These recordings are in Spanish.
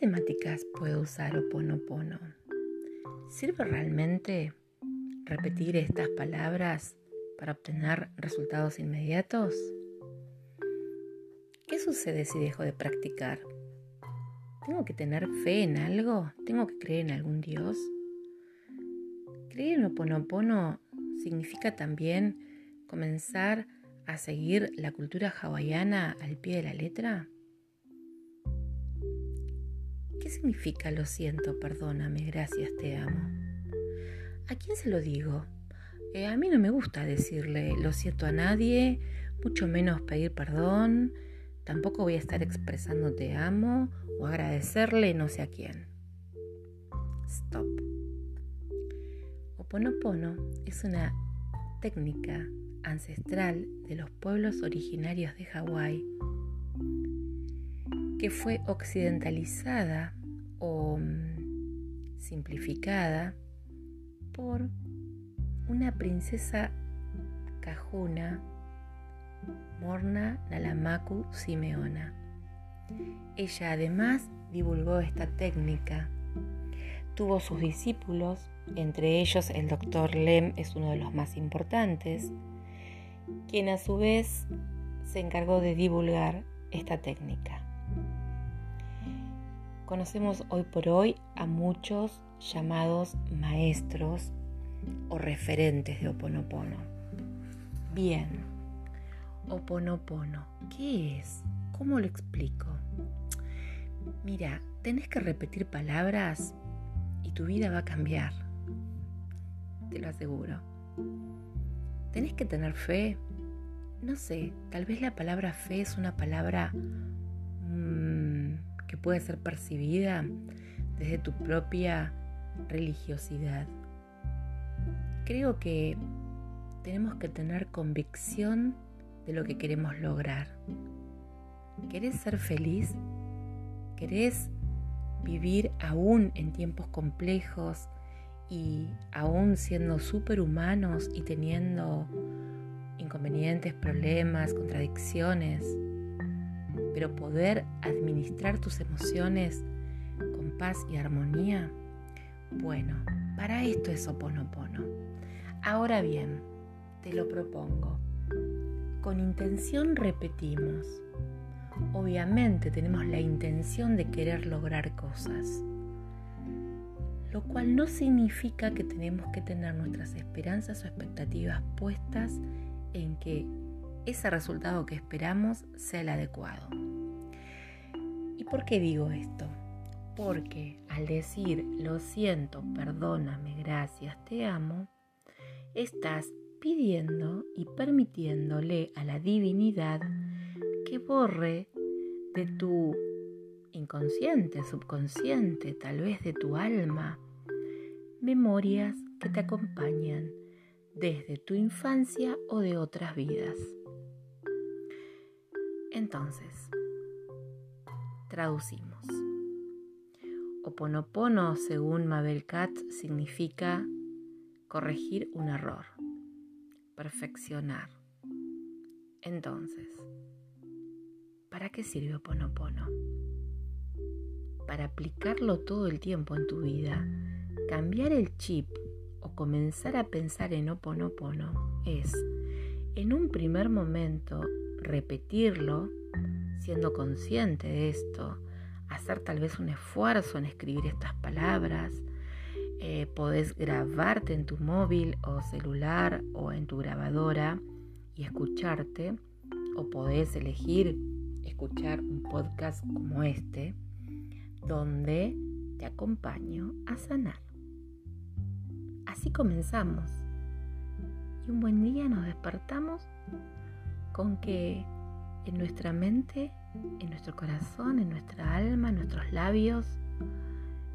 temáticas puedo usar Oponopono? ¿Sirve realmente repetir estas palabras para obtener resultados inmediatos? ¿Qué sucede si dejo de practicar? ¿Tengo que tener fe en algo? ¿Tengo que creer en algún Dios? Creer en Oponopono significa también comenzar a seguir la cultura hawaiana al pie de la letra. ¿Qué significa lo siento, perdóname, gracias, te amo? ¿A quién se lo digo? Eh, a mí no me gusta decirle lo siento a nadie, mucho menos pedir perdón. Tampoco voy a estar expresando te amo o agradecerle no sé a quién. Stop. Oponopono es una técnica ancestral de los pueblos originarios de Hawái que fue occidentalizada o mm, simplificada por una princesa cajuna, Morna Nalamaku Simeona. Ella además divulgó esta técnica. Tuvo sus discípulos, entre ellos el doctor Lem es uno de los más importantes, quien a su vez se encargó de divulgar esta técnica. Conocemos hoy por hoy a muchos llamados maestros o referentes de Oponopono. Bien, Oponopono, ¿qué es? ¿Cómo lo explico? Mira, tenés que repetir palabras y tu vida va a cambiar. Te lo aseguro. Tenés que tener fe. No sé, tal vez la palabra fe es una palabra que puede ser percibida desde tu propia religiosidad. Creo que tenemos que tener convicción de lo que queremos lograr. ¿Querés ser feliz? ¿Querés vivir aún en tiempos complejos y aún siendo superhumanos y teniendo inconvenientes, problemas, contradicciones? Pero poder administrar tus emociones con paz y armonía. Bueno, para esto es Oponopono. Ahora bien, te lo propongo. Con intención repetimos. Obviamente tenemos la intención de querer lograr cosas, lo cual no significa que tenemos que tener nuestras esperanzas o expectativas puestas en que ese resultado que esperamos sea el adecuado. ¿Y por qué digo esto? Porque al decir lo siento, perdóname, gracias, te amo, estás pidiendo y permitiéndole a la divinidad que borre de tu inconsciente, subconsciente, tal vez de tu alma, memorias que te acompañan desde tu infancia o de otras vidas. Entonces, traducimos. Oponopono, según Mabel Katz, significa corregir un error, perfeccionar. Entonces, ¿para qué sirve Oponopono? Para aplicarlo todo el tiempo en tu vida, cambiar el chip o comenzar a pensar en Oponopono es, en un primer momento, repetirlo, siendo consciente de esto, hacer tal vez un esfuerzo en escribir estas palabras. Eh, podés grabarte en tu móvil o celular o en tu grabadora y escucharte. O podés elegir escuchar un podcast como este, donde te acompaño a sanar. Así comenzamos. Y un buen día nos despertamos con que en nuestra mente en nuestro corazón, en nuestra alma, en nuestros labios,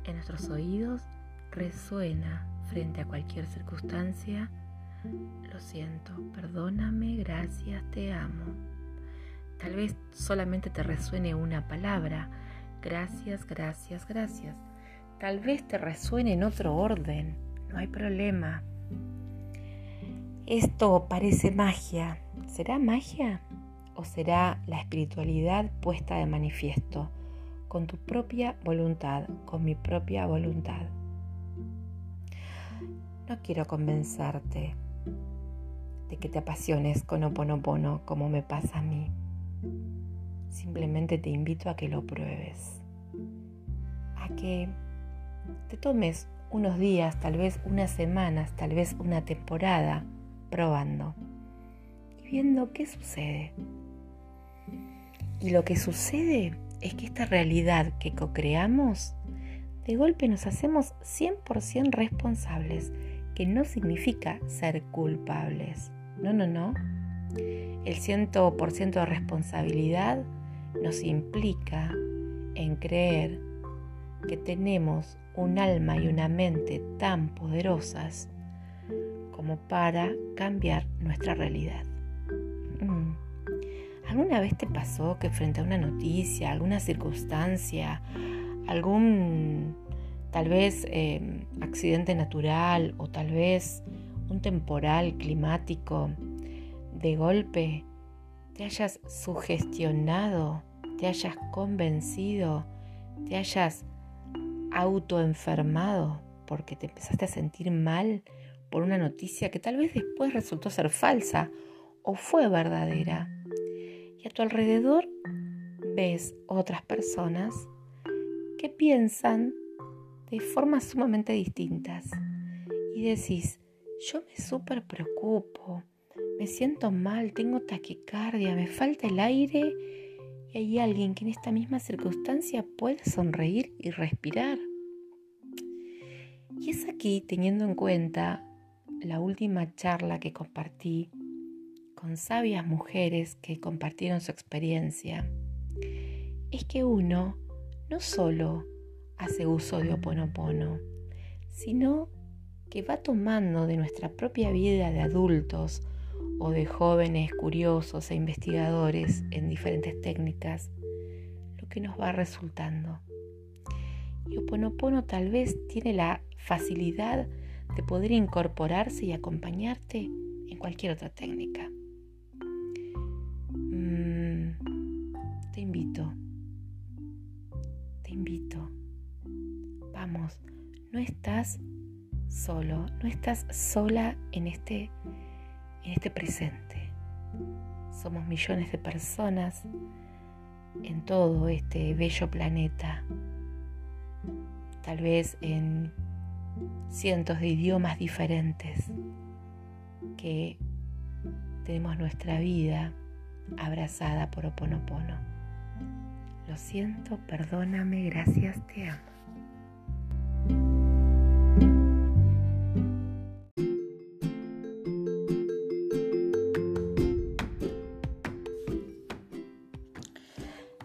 en nuestros oídos, resuena frente a cualquier circunstancia. Lo siento, perdóname, gracias, te amo. Tal vez solamente te resuene una palabra. Gracias, gracias, gracias. Tal vez te resuene en otro orden. No hay problema. Esto parece magia. ¿Será magia? o será la espiritualidad puesta de manifiesto, con tu propia voluntad, con mi propia voluntad. No quiero convencerte de que te apasiones con Oponopono como me pasa a mí. Simplemente te invito a que lo pruebes. A que te tomes unos días, tal vez unas semanas, tal vez una temporada probando y viendo qué sucede. Y lo que sucede es que esta realidad que co-creamos, de golpe nos hacemos 100% responsables, que no significa ser culpables. No, no, no. El 100% de responsabilidad nos implica en creer que tenemos un alma y una mente tan poderosas como para cambiar nuestra realidad. Mm. ¿Alguna vez te pasó que frente a una noticia, alguna circunstancia, algún tal vez eh, accidente natural o tal vez un temporal climático, de golpe te hayas sugestionado, te hayas convencido, te hayas autoenfermado porque te empezaste a sentir mal por una noticia que tal vez después resultó ser falsa o fue verdadera. Y a tu alrededor ves otras personas que piensan de formas sumamente distintas. Y decís, yo me súper preocupo, me siento mal, tengo taquicardia, me falta el aire y hay alguien que en esta misma circunstancia puede sonreír y respirar. Y es aquí, teniendo en cuenta la última charla que compartí con sabias mujeres que compartieron su experiencia, es que uno no solo hace uso de Oponopono, sino que va tomando de nuestra propia vida de adultos o de jóvenes curiosos e investigadores en diferentes técnicas lo que nos va resultando. Y Oponopono tal vez tiene la facilidad de poder incorporarse y acompañarte en cualquier otra técnica. Mm, te invito, te invito. Vamos, no estás solo, no estás sola en este, en este presente. Somos millones de personas en todo este bello planeta, tal vez en cientos de idiomas diferentes, que tenemos nuestra vida abrazada por Oponopono. Lo siento, perdóname, gracias, te amo.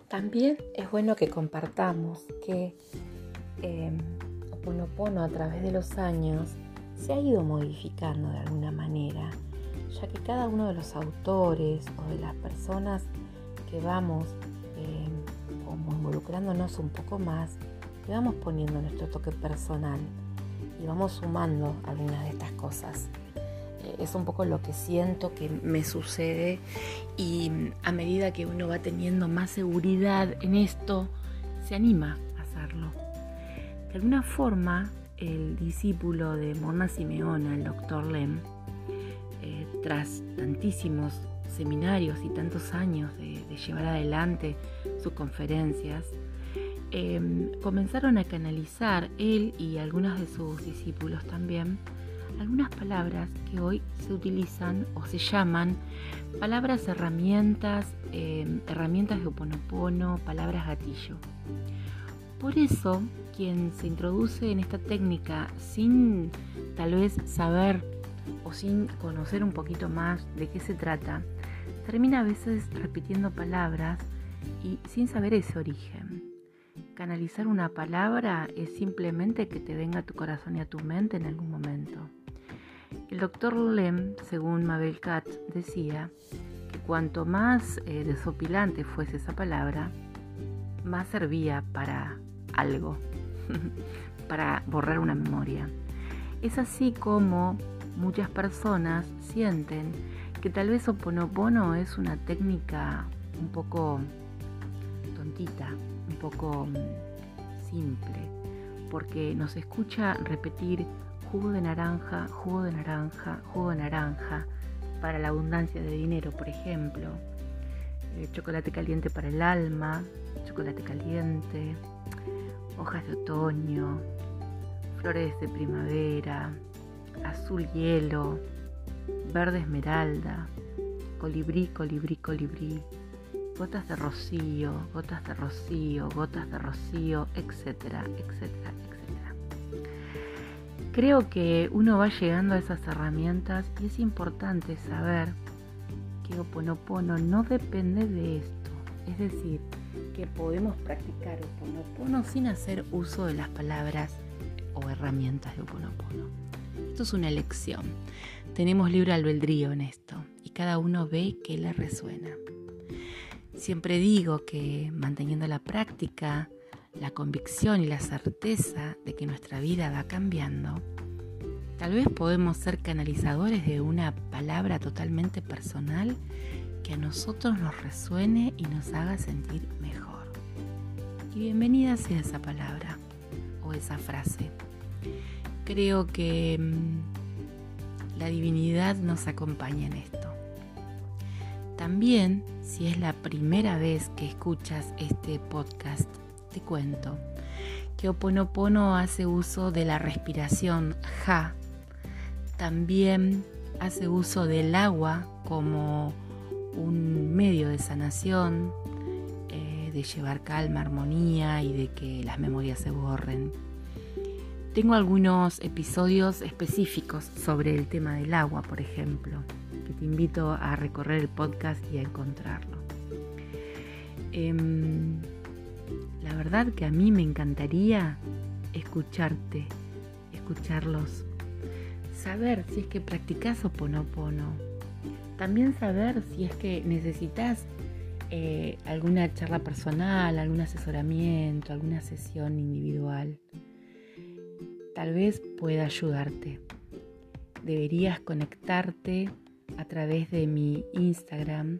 También es bueno que compartamos que eh, Oponopono a través de los años se ha ido modificando de alguna manera, ya que cada uno de los autores o de las personas que vamos em, como involucrándonos un poco más, le vamos poniendo nuestro toque personal y vamos sumando algunas de estas cosas es un poco lo que siento que me sucede y a medida que uno va teniendo más seguridad en esto, se anima a hacerlo. De alguna forma, el discípulo de Mona Simeona, el doctor Lem, eh, tras tantísimos seminarios y tantos años de, llevar adelante sus conferencias, em, comenzaron a canalizar él y algunos de sus discípulos también algunas palabras que hoy se utilizan o se llaman palabras herramientas, eh, herramientas de oponopono, palabras gatillo. Por eso, quien se introduce en esta técnica sin tal vez saber o sin conocer un poquito más de qué se trata, termina a veces repitiendo palabras y sin saber ese origen. Canalizar una palabra es simplemente que te venga a tu corazón y a tu mente en algún momento. El doctor Lem, según Mabel Katz, decía que cuanto más eh, desopilante fuese esa palabra, más servía para algo, para borrar una memoria. Es así como muchas personas sienten que tal vez Oponopono es una técnica un poco tontita, un poco mm, simple, porque nos escucha repetir jugo de naranja, jugo de naranja, jugo de naranja, para la abundancia de dinero, por ejemplo. Eh, chocolate caliente para el alma, chocolate caliente, hojas de otoño, flores de primavera, azul hielo, verde esmeralda, colibrí, colibrí, colibrí, gotas de rocío, gotas de rocío, gotas de rocío, etcétera, etcétera, etcétera. Creo que uno va llegando a esas herramientas y es importante saber que Oponopono no depende de esto. Es decir, que podemos practicar Oponopono sin hacer uso de las palabras o herramientas de Oponopono. Esto es una elección. Tenemos libre albedrío en esto y cada uno ve qué le resuena. Siempre digo que manteniendo la práctica, la convicción y la certeza de que nuestra vida va cambiando, tal vez podemos ser canalizadores de una palabra totalmente personal que a nosotros nos resuene y nos haga sentir mejor. Y bienvenida sea esa palabra o esa frase. Creo que mm, la divinidad nos acompaña en esto. También, si es la primera vez que escuchas este podcast, te cuento que Oponopono hace uso de la respiración Ja. También hace uso del agua como un medio de sanación, eh, de llevar calma, armonía y de que las memorias se borren. Tengo algunos episodios específicos sobre el tema del agua, por ejemplo, que te invito a recorrer el podcast y a encontrarlo. Em, la verdad que a mí me encantaría escucharte, escucharlos, saber si es que practicas Oponopono, también saber si es que necesitas eh, alguna charla personal, algún asesoramiento, alguna sesión individual. Tal vez pueda ayudarte. Deberías conectarte a través de mi Instagram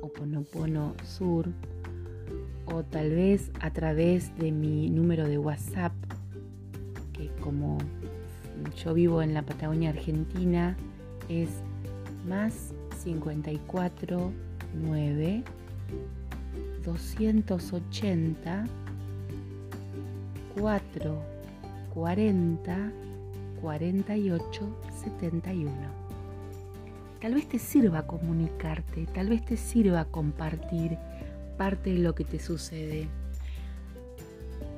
Oponopono Sur o tal vez a través de mi número de WhatsApp que como yo vivo en la Patagonia Argentina es más 54 9 280 4 40 48 71. Tal vez te sirva comunicarte, tal vez te sirva compartir parte de lo que te sucede.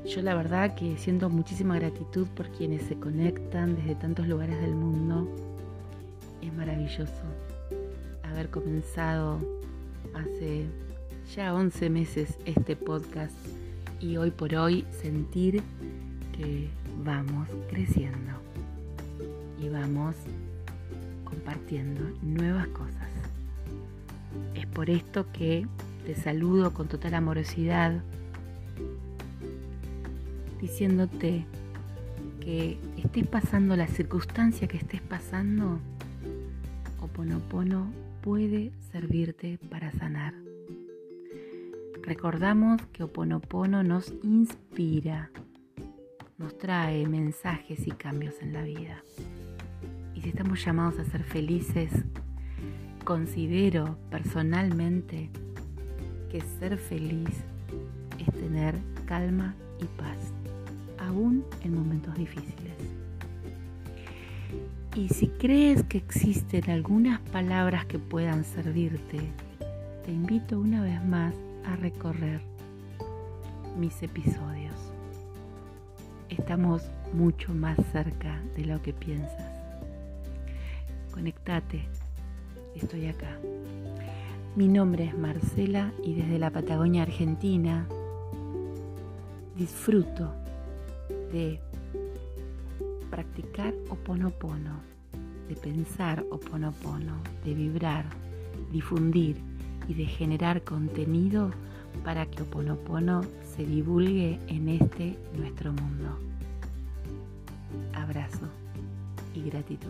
Yo la verdad que siento muchísima gratitud por quienes se conectan desde tantos lugares del mundo. Es maravilloso haber comenzado hace ya 11 meses este podcast y hoy por hoy sentir que vamos creciendo y vamos compartiendo nuevas cosas. Es por esto que te saludo con total amorosidad, diciéndote que estés pasando la circunstancia que estés pasando, Oponopono puede servirte para sanar. Recordamos que Oponopono nos inspira, nos trae mensajes y cambios en la vida. Y si estamos llamados a ser felices, considero personalmente que ser feliz es tener calma y paz, aún en momentos difíciles. Y si crees que existen algunas palabras que puedan servirte, te invito una vez más a recorrer mis episodios. Estamos mucho más cerca de lo que piensas. Conectate, estoy acá. Mi nombre es Marcela y desde la Patagonia Argentina disfruto de practicar oponopono, de pensar oponopono, de vibrar, difundir y de generar contenido para que oponopono se divulgue en este nuestro mundo. Abrazo y gratitud.